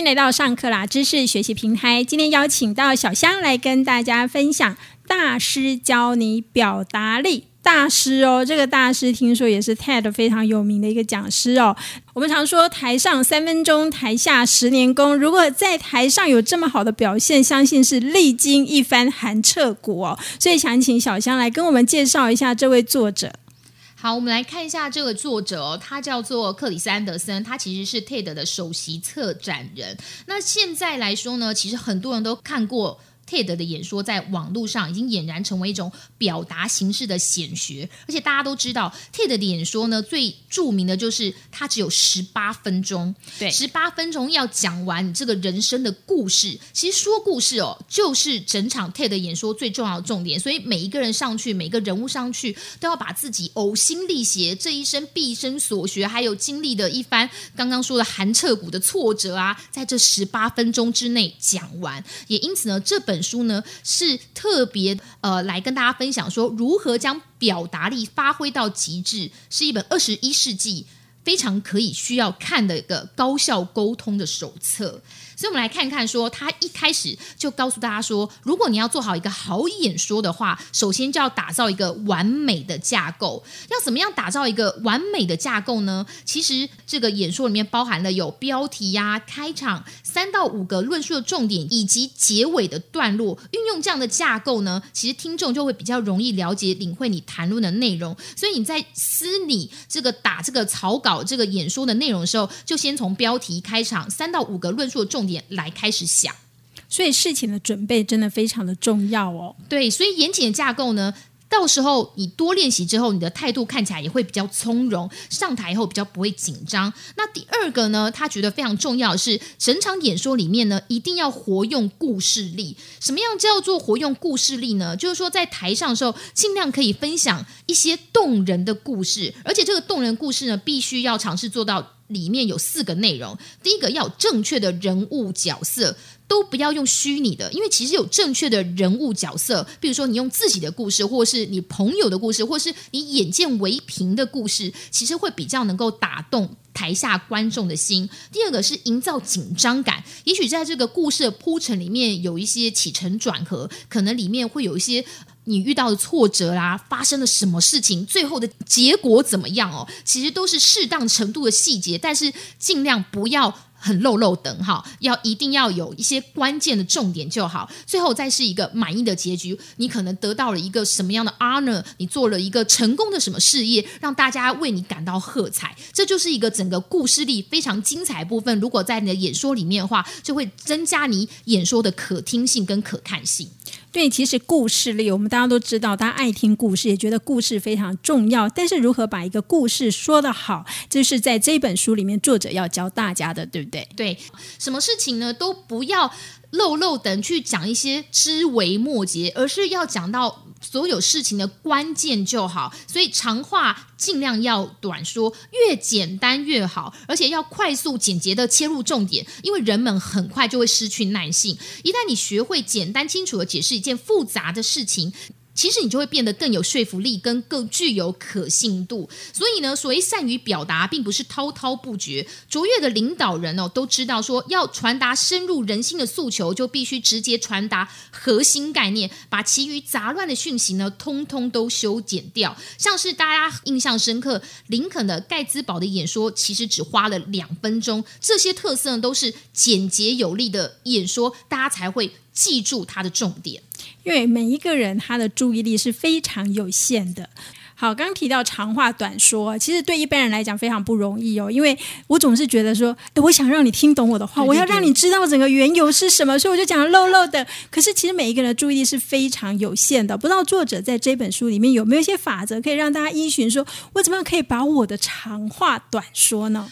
迎来到上课啦知识学习平台。今天邀请到小香来跟大家分享大师教你表达力。大师哦，这个大师听说也是 TED 非常有名的一个讲师哦。我们常说台上三分钟，台下十年功。如果在台上有这么好的表现，相信是历经一番寒彻骨哦。所以想请小香来跟我们介绍一下这位作者。好，我们来看一下这个作者哦，他叫做克里斯安德森，他其实是 TED 的首席策展人。那现在来说呢，其实很多人都看过。TED 的演说在网络上已经俨然成为一种表达形式的显学，而且大家都知道，TED 的演说呢最著名的就是它只有十八分钟，对，十八分钟要讲完你这个人生的故事。其实说故事哦，就是整场 TED 演说最重要的重点。所以每一个人上去，每个人物上去，都要把自己呕心沥血这一生毕生所学，还有经历的一番刚刚说的寒彻骨的挫折啊，在这十八分钟之内讲完。也因此呢，这本。书呢是特别呃来跟大家分享说如何将表达力发挥到极致，是一本二十一世纪非常可以需要看的一个高效沟通的手册。所以，我们来看看，说他一开始就告诉大家说，如果你要做好一个好演说的话，首先就要打造一个完美的架构。要怎么样打造一个完美的架构呢？其实，这个演说里面包含了有标题呀、开场三到五个论述的重点，以及结尾的段落。运用这样的架构呢，其实听众就会比较容易了解、领会你谈论的内容。所以你在私你这个打这个草稿、这个演说的内容的时候，就先从标题、开场三到五个论述的重点。来开始想，所以事情的准备真的非常的重要哦。对，所以严谨的架构呢，到时候你多练习之后，你的态度看起来也会比较从容，上台以后比较不会紧张。那第二个呢，他觉得非常重要的是，整场演说里面呢，一定要活用故事力。什么样叫做活用故事力呢？就是说在台上的时候，尽量可以分享一些动人的故事，而且这个动人故事呢，必须要尝试做到。里面有四个内容，第一个要正确的人物角色，都不要用虚拟的，因为其实有正确的人物角色，比如说你用自己的故事，或是你朋友的故事，或是你眼见为凭的故事，其实会比较能够打动台下观众的心。第二个是营造紧张感，也许在这个故事的铺陈里面有一些起承转合，可能里面会有一些。你遇到的挫折啦，发生了什么事情，最后的结果怎么样哦？其实都是适当程度的细节，但是尽量不要很漏漏等哈，要一定要有一些关键的重点就好。最后再是一个满意的结局，你可能得到了一个什么样的 honor，你做了一个成功的什么事业，让大家为你感到喝彩，这就是一个整个故事力非常精彩部分。如果在你的演说里面的话，就会增加你演说的可听性跟可看性。对，其实故事力，我们大家都知道，大家爱听故事，也觉得故事非常重要。但是如何把一个故事说得好，这是在这本书里面作者要教大家的，对不对？对，什么事情呢，都不要漏漏等去讲一些枝微末节，而是要讲到。所有事情的关键就好，所以长话尽量要短说，越简单越好，而且要快速简洁的切入重点，因为人们很快就会失去耐性。一旦你学会简单清楚的解释一件复杂的事情。其实你就会变得更有说服力，跟更具有可信度。所以呢，所谓善于表达，并不是滔滔不绝。卓越的领导人哦，都知道说要传达深入人心的诉求，就必须直接传达核心概念，把其余杂乱的讯息呢，通通都修剪掉。像是大家印象深刻，林肯的盖茨堡的演说，其实只花了两分钟。这些特色呢，都是简洁有力的演说，大家才会记住它的重点。因为每一个人他的注意力是非常有限的。好，刚刚提到长话短说，其实对一般人来讲非常不容易哦。因为我总是觉得说，哎，我想让你听懂我的话，我要让你知道整个缘由是什么，所以我就讲漏漏的。可是其实每一个人的注意力是非常有限的。不知道作者在这本书里面有没有一些法则，可以让大家依循，说我怎么样可以把我的长话短说呢？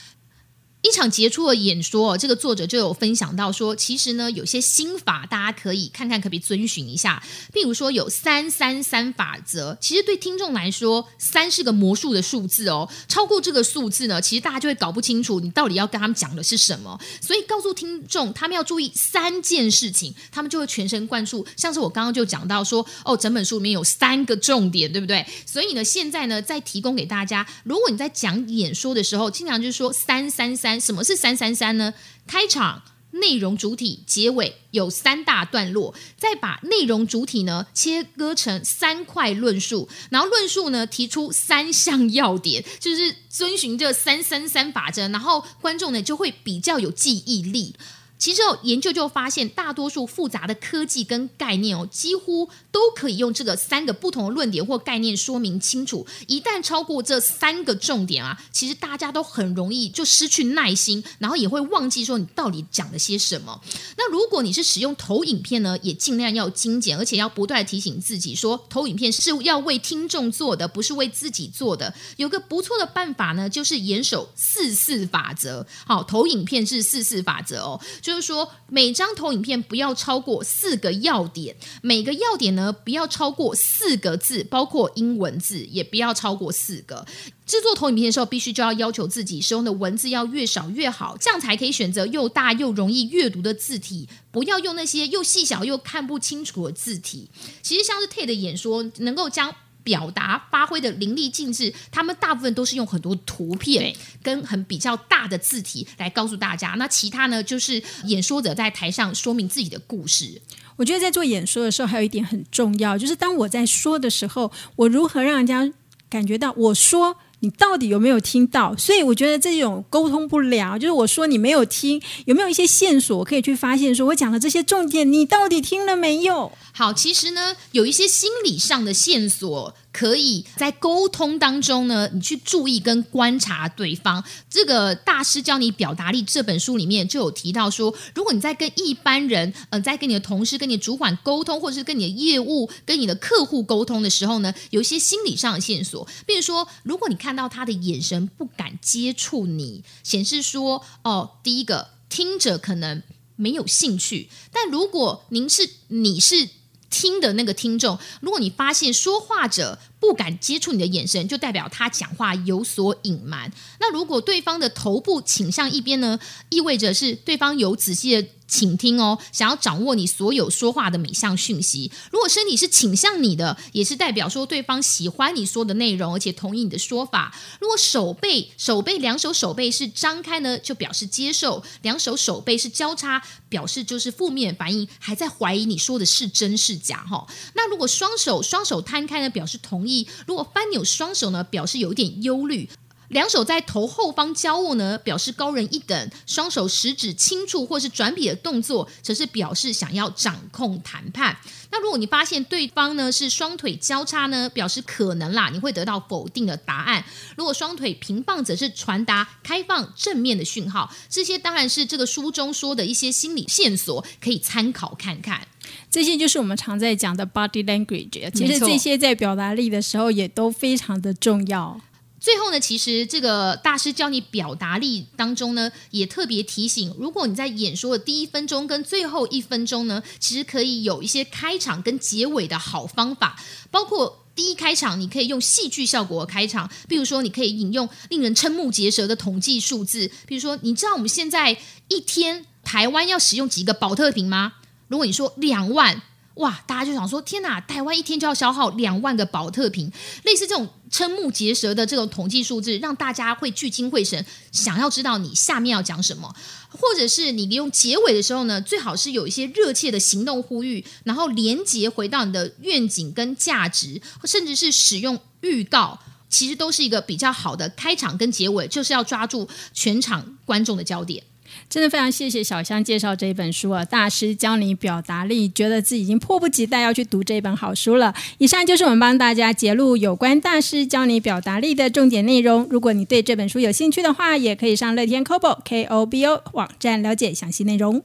一场杰出的演说，这个作者就有分享到说，其实呢，有些心法大家可以看看，可不可以遵循一下。譬如说，有三三三法则，其实对听众来说，三是个魔术的数字哦。超过这个数字呢，其实大家就会搞不清楚你到底要跟他们讲的是什么。所以告诉听众，他们要注意三件事情，他们就会全神贯注。像是我刚刚就讲到说，哦，整本书里面有三个重点，对不对？所以呢，现在呢，再提供给大家，如果你在讲演说的时候，经常就是说三三三什么是三三三呢？开场、内容主体、结尾有三大段落，再把内容主体呢切割成三块论述，然后论述呢提出三项要点，就是遵循这三三三法则，然后观众呢就会比较有记忆力。其实，研究就发现，大多数复杂的科技跟概念哦，几乎都可以用这个三个不同的论点或概念说明清楚。一旦超过这三个重点啊，其实大家都很容易就失去耐心，然后也会忘记说你到底讲了些什么。那如果你是使用投影片呢，也尽量要精简，而且要不断提醒自己说，投影片是要为听众做的，不是为自己做的。有个不错的办法呢，就是严守四四法则。好，投影片是四四法则哦。就是说，每张投影片不要超过四个要点，每个要点呢不要超过四个字，包括英文字也不要超过四个。制作投影片的时候，必须就要要求自己使用的文字要越少越好，这样才可以选择又大又容易阅读的字体，不要用那些又细小又看不清楚的字体。其实像是 TED 演说，能够将表达发挥的淋漓尽致，他们大部分都是用很多图片跟很比较大的字体来告诉大家。那其他呢，就是演说者在台上说明自己的故事。我觉得在做演说的时候，还有一点很重要，就是当我在说的时候，我如何让人家感觉到我说。你到底有没有听到？所以我觉得这种沟通不了，就是我说你没有听，有没有一些线索可以去发现？说我讲的这些重点，你到底听了没有？好，其实呢，有一些心理上的线索，可以在沟通当中呢，你去注意跟观察对方。这个大师教你表达力这本书里面就有提到说，如果你在跟一般人，呃，在跟你的同事、跟你的主管沟通，或者是跟你的业务、跟你的客户沟通的时候呢，有一些心理上的线索，比如说，如果你看到他的眼神不敢接触你，显示说，哦，第一个听者可能没有兴趣，但如果您是你是。听的那个听众，如果你发现说话者不敢接触你的眼神，就代表他讲话有所隐瞒。那如果对方的头部倾向一边呢，意味着是对方有仔细的。倾听哦，想要掌握你所有说话的每项讯息。如果身体是倾向你的，也是代表说对方喜欢你说的内容，而且同意你的说法。如果手背手背两手手背是张开呢，就表示接受；两手手背是交叉，表示就是负面反应，还在怀疑你说的是真是假哈。那如果双手双手摊开呢，表示同意；如果翻扭双手呢，表示有一点忧虑。两手在头后方交握呢，表示高人一等；双手食指轻触或是转笔的动作，则是表示想要掌控谈判。那如果你发现对方呢是双腿交叉呢，表示可能啦，你会得到否定的答案。如果双腿平放，则是传达开放正面的讯号。这些当然是这个书中说的一些心理线索，可以参考看看。这些就是我们常在讲的 body language。其实这些在表达力的时候也都非常的重要。最后呢，其实这个大师教你表达力当中呢，也特别提醒，如果你在演说的第一分钟跟最后一分钟呢，其实可以有一些开场跟结尾的好方法，包括第一开场，你可以用戏剧效果开场，比如说你可以引用令人瞠目结舌的统计数字，比如说你知道我们现在一天台湾要使用几个保特瓶吗？如果你说两万。哇！大家就想说，天哪，台湾一天就要消耗两万个保特瓶，类似这种瞠目结舌的这种统计数字，让大家会聚精会神，想要知道你下面要讲什么，或者是你利用结尾的时候呢，最好是有一些热切的行动呼吁，然后连接回到你的愿景跟价值，甚至是使用预告，其实都是一个比较好的开场跟结尾，就是要抓住全场观众的焦点。真的非常谢谢小香介绍这一本书啊！大师教你表达力，觉得自己已经迫不及待要去读这本好书了。以上就是我们帮大家揭露有关大师教你表达力的重点内容。如果你对这本书有兴趣的话，也可以上乐天 Kobo K O B O 网站了解详细内容。